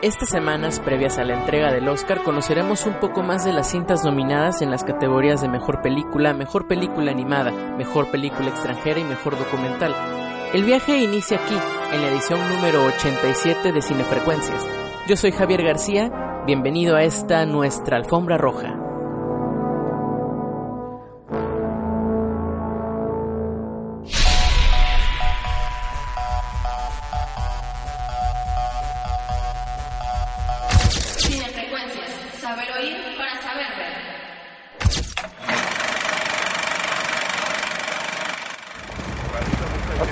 Estas semanas previas a la entrega del Oscar conoceremos un poco más de las cintas nominadas en las categorías de Mejor Película, Mejor Película Animada, Mejor Película Extranjera y Mejor Documental. El viaje inicia aquí, en la edición número 87 de Cinefrecuencias. Yo soy Javier García, bienvenido a esta nuestra alfombra roja.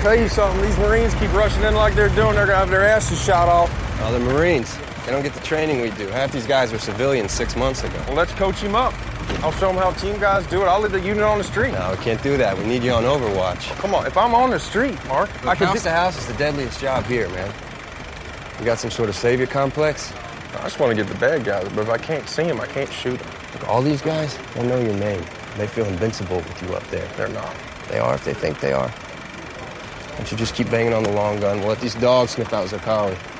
Tell you something. These Marines keep rushing in like they're doing. They're gonna have their asses shot off. Oh, the Marines. They don't get the training we do. Half these guys were civilians six months ago. Well, let's coach them up. I'll show them how team guys do it. I'll leave the unit on the street. No, we can't do that. We need you on Overwatch. Well, come on, if I'm on the street, Mark, Look, I can house to house is the deadliest job here, man. You got some sort of savior complex? I just want to get the bad guys, but if I can't see them, I can't shoot them. Look, all these guys, they know your name. They feel invincible with you up there. They're not. They are if they think they are. Don't you just keep banging on the long gun. We'll let these dogs sniff out Zakali.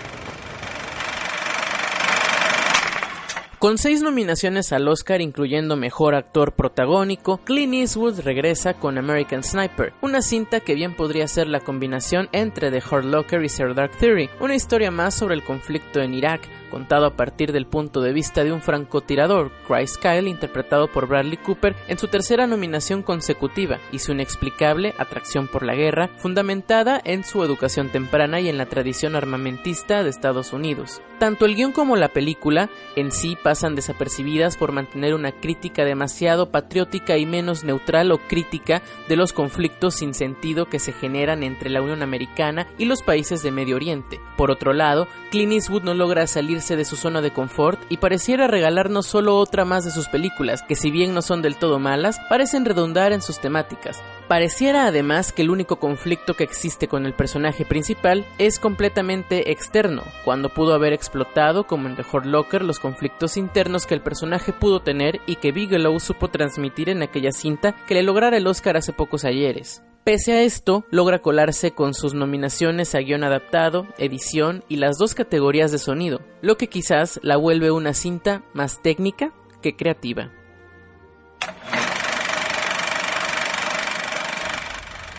Con seis nominaciones al Oscar, incluyendo Mejor Actor Protagónico, Clint Eastwood regresa con American Sniper, una cinta que bien podría ser la combinación entre The Hard Locker y Zero Dark Theory, una historia más sobre el conflicto en Irak, contado a partir del punto de vista de un francotirador, Chris Kyle, interpretado por Bradley Cooper, en su tercera nominación consecutiva y su inexplicable atracción por la guerra, fundamentada en su educación temprana y en la tradición armamentista de Estados Unidos. Tanto el guion como la película en sí pasan desapercibidas por mantener una crítica demasiado patriótica y menos neutral o crítica de los conflictos sin sentido que se generan entre la Unión Americana y los países de Medio Oriente. Por otro lado, Clint Eastwood no logra salir de su zona de confort y pareciera regalarnos solo otra más de sus películas, que si bien no son del todo malas, parecen redundar en sus temáticas. Pareciera además que el único conflicto que existe con el personaje principal es completamente externo, cuando pudo haber explotado, como en The Hurt Locker, los conflictos internos que el personaje pudo tener y que Bigelow supo transmitir en aquella cinta que le lograra el Oscar hace pocos ayeres. Pese a esto, logra colarse con sus nominaciones a guion adaptado, edición y las dos categorías de sonido, lo que quizás la vuelve una cinta más técnica que creativa.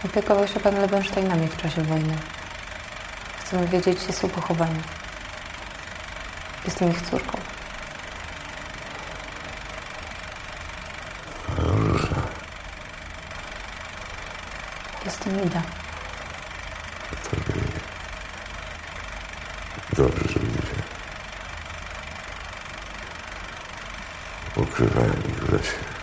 Opiekował się pan Lebensteinami w czasie wojny. Chcemy wiedzieć, gdzie są pochowani. Jestem ich córką. Jestem Ida. Dobrze, że ludzie ukrywają ich w lesie.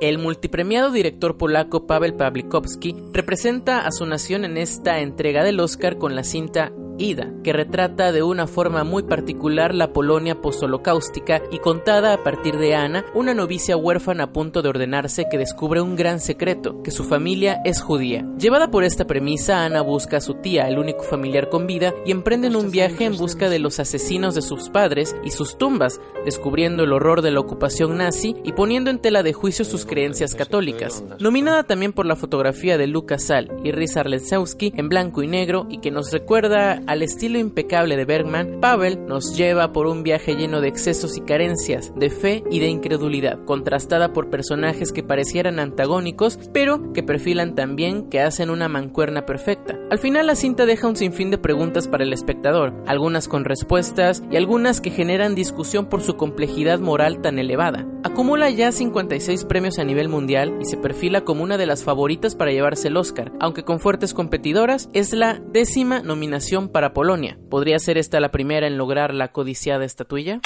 El multipremiado director polaco Pavel Pawlikowski representa a su nación en esta entrega del Oscar con la cinta Ida, que retrata de una forma muy particular la Polonia postholocáustica y contada a partir de Ana, una novicia huérfana a punto de ordenarse que descubre un gran secreto, que su familia es judía. Llevada por esta premisa, Ana busca a su tía, el único familiar con vida, y emprenden un viaje en busca de los asesinos de sus padres y sus tumbas, descubriendo el horror de la ocupación nazi y poniendo en tela de juicio sus creencias católicas. Nominada también por la fotografía de Lucas Sal y Riz Arlensewski en blanco y negro y que nos recuerda al estilo impecable de Bergman, Pavel nos lleva por un viaje lleno de excesos y carencias, de fe y de incredulidad, contrastada por personajes que parecieran antagónicos, pero que perfilan también que hacen una mancuerna perfecta. Al final la cinta deja un sinfín de preguntas para el espectador, algunas con respuestas y algunas que generan discusión por su complejidad moral tan elevada. Acumula ya 56 premios a nivel mundial y se perfila como una de las favoritas para llevarse el Oscar, aunque con fuertes competidoras, es la décima nominación para Polonia. ¿Podría ser esta la primera en lograr la codiciada estatuilla?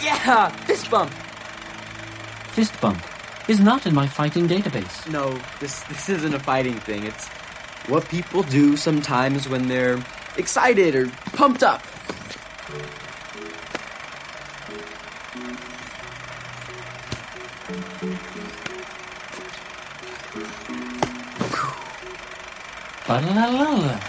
yeah, fist bump. Fist bump is not in my fighting database. No, this this isn't a fighting thing. It's what people do sometimes when they're excited or pumped up. La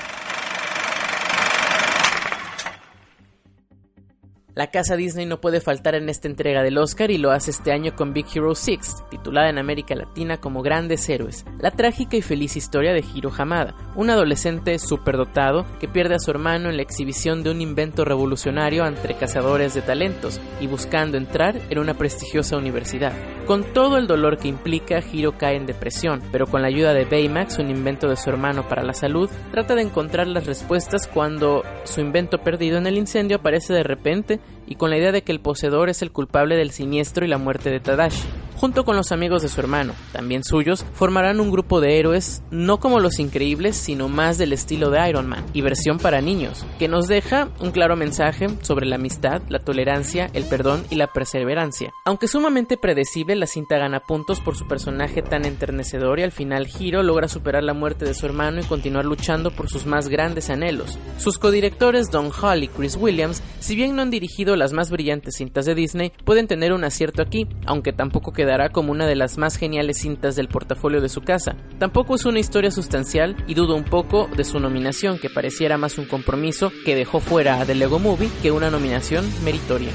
La casa Disney no puede faltar en esta entrega del Oscar y lo hace este año con Big Hero 6, titulada en América Latina como Grandes Héroes, la trágica y feliz historia de Hiro Hamada, un adolescente superdotado que pierde a su hermano en la exhibición de un invento revolucionario entre cazadores de talentos y buscando entrar en una prestigiosa universidad. Con todo el dolor que implica, Hiro cae en depresión, pero con la ayuda de Baymax, un invento de su hermano para la salud, trata de encontrar las respuestas cuando su invento perdido en el incendio aparece de repente y con la idea de que el poseedor es el culpable del siniestro y la muerte de Tadashi. Junto con los amigos de su hermano, también suyos, formarán un grupo de héroes no como los increíbles, sino más del estilo de Iron Man y versión para niños, que nos deja un claro mensaje sobre la amistad, la tolerancia, el perdón y la perseverancia. Aunque sumamente predecible, la cinta gana puntos por su personaje tan enternecedor y al final Hiro logra superar la muerte de su hermano y continuar luchando por sus más grandes anhelos. Sus codirectores Don Hall y Chris Williams, si bien no han dirigido las más brillantes cintas de Disney, pueden tener un acierto aquí, aunque tampoco queda como una de las más geniales cintas del portafolio de su casa. Tampoco es una historia sustancial y dudo un poco de su nominación, que pareciera más un compromiso que dejó fuera a The Lego Movie que una nominación meritoria.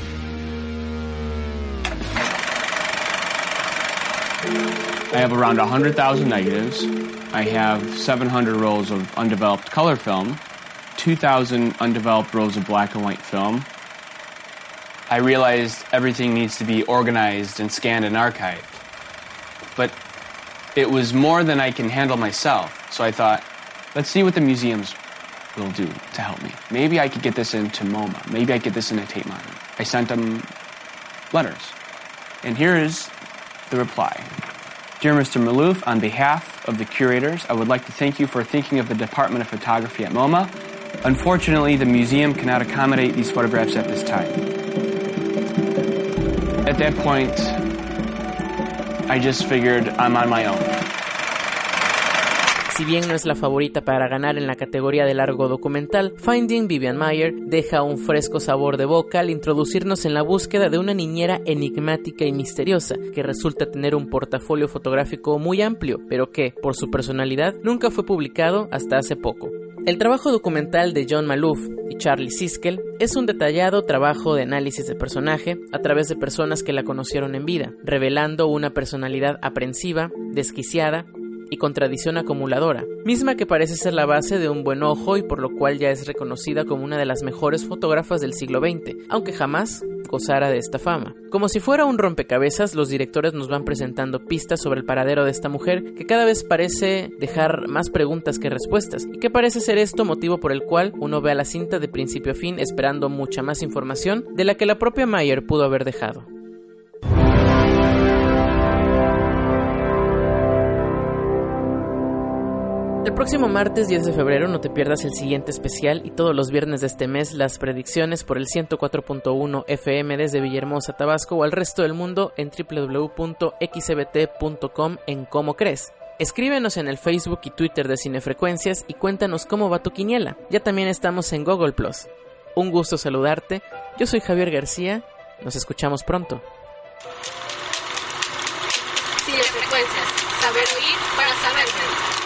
I have around 100,000 negatives. I have 700 rolls of undeveloped color film, 2,000 undeveloped rolls of black and white film, I realized everything needs to be organized and scanned and archived. But it was more than I can handle myself. So I thought, let's see what the museums will do to help me. Maybe I could get this into MoMA. Maybe I could get this into Tate Modern. I sent them letters. And here is the reply. Dear Mr. Malouf, on behalf of the curators, I would like to thank you for thinking of the Department of Photography at MoMA. Unfortunately, the museum cannot accommodate these photographs at this time. At that point, I just figured I'm on my own. Si bien no es la favorita para ganar en la categoría de largo documental, Finding Vivian Mayer deja un fresco sabor de boca al introducirnos en la búsqueda de una niñera enigmática y misteriosa, que resulta tener un portafolio fotográfico muy amplio, pero que, por su personalidad, nunca fue publicado hasta hace poco. El trabajo documental de John Malouf y Charlie Siskel es un detallado trabajo de análisis de personaje a través de personas que la conocieron en vida, revelando una personalidad aprensiva, desquiciada y con tradición acumuladora, misma que parece ser la base de un buen ojo y por lo cual ya es reconocida como una de las mejores fotógrafas del siglo XX, aunque jamás gozara de esta fama. Como si fuera un rompecabezas, los directores nos van presentando pistas sobre el paradero de esta mujer que cada vez parece dejar más preguntas que respuestas, y que parece ser esto motivo por el cual uno ve a la cinta de principio a fin esperando mucha más información de la que la propia Mayer pudo haber dejado. El próximo martes 10 de febrero no te pierdas el siguiente especial y todos los viernes de este mes las predicciones por el 104.1 FM desde Villahermosa, Tabasco o al resto del mundo en www.xbt.com en Cómo Crees. Escríbenos en el Facebook y Twitter de Cinefrecuencias y cuéntanos cómo va tu quiniela. Ya también estamos en Google Plus. Un gusto saludarte. Yo soy Javier García. Nos escuchamos pronto. Cinefrecuencias. Saber oír para saber.